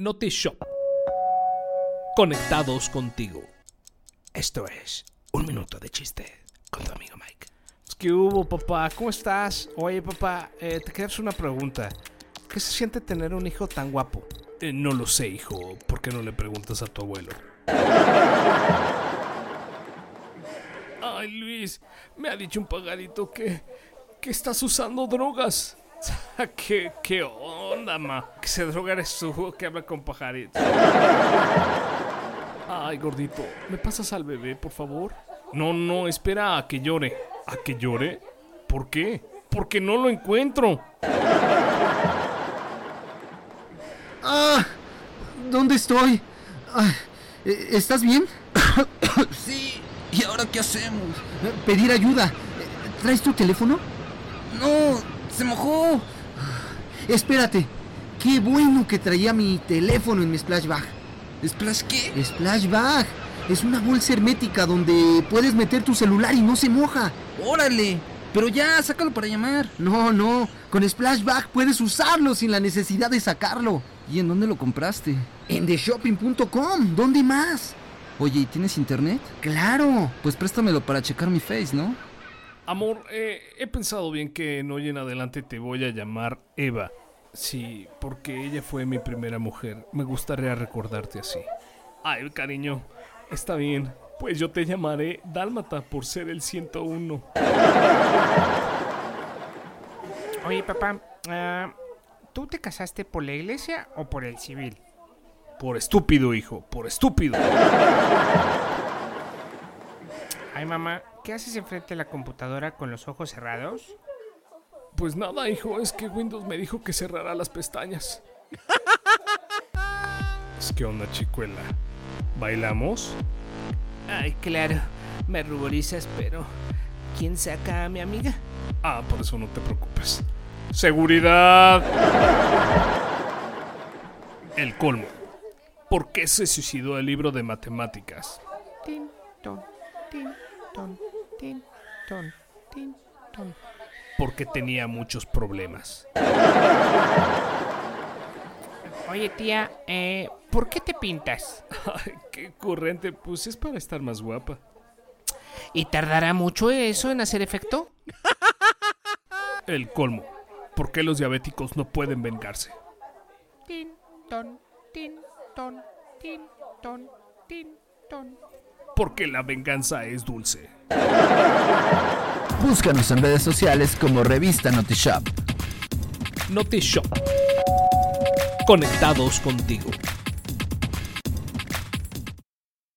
Notishop. Conectados contigo. Esto es Un Minuto de Chiste con tu amigo Mike. ¿Qué hubo, papá? ¿Cómo estás? Oye, papá, eh, te quería hacer una pregunta. ¿Qué se siente tener un hijo tan guapo? Eh, no lo sé, hijo. ¿Por qué no le preguntas a tu abuelo? Ay, Luis, me ha dicho un pagarito que, que estás usando drogas. ¿Qué, ¿Qué onda, ma? Que se droga eres tú, que habla con pajaritos. Ay, gordito, ¿me pasas al bebé, por favor? No, no, espera a que llore. ¿A que llore? ¿Por qué? Porque no lo encuentro. ¡Ah! ¿Dónde estoy? Ah, ¿Estás bien? sí. ¿Y ahora qué hacemos? Pedir ayuda. ¿Traes tu teléfono? No, se mojó. Espérate. Qué bueno que traía mi teléfono en mi splash bag. ¿Splash qué? Splash bag. Es una bolsa hermética donde puedes meter tu celular y no se moja. Órale. Pero ya, sácalo para llamar. No, no. Con Splash Bag puedes usarlo sin la necesidad de sacarlo. ¿Y en dónde lo compraste? En theshopping.com. ¿Dónde más? Oye, ¿y tienes internet? Claro. Pues préstamelo para checar mi face, ¿no? Amor, eh, he pensado bien que en hoy en adelante te voy a llamar Eva. Sí, porque ella fue mi primera mujer. Me gustaría recordarte así. Ay, cariño, está bien. Pues yo te llamaré Dálmata por ser el 101. Oye, papá, ah, ¿tú te casaste por la iglesia o por el civil? Por estúpido, hijo, por estúpido. Mamá, ¿qué haces enfrente de la computadora con los ojos cerrados? Pues nada, hijo, es que Windows me dijo que cerrará las pestañas. es que onda, chicuela. ¿Bailamos? Ay, claro, me ruborizas, pero ¿quién saca a mi amiga? Ah, por eso no te preocupes. ¡Seguridad! El colmo. ¿Por qué se suicidó el libro de matemáticas? Tin, ton, tin, ton, tin, ton, tin, ton. Porque tenía muchos problemas. Oye, tía, eh, ¿por qué te pintas? Ay, qué corriente, pues es para estar más guapa. ¿Y tardará mucho eso en hacer efecto? El colmo. ¿Por qué los diabéticos no pueden vengarse? Tin, ton, tin, ton, tin, ton, tin, ton. Porque la venganza es dulce. Búscanos en redes sociales como Revista Notishop. Notishop. Conectados contigo.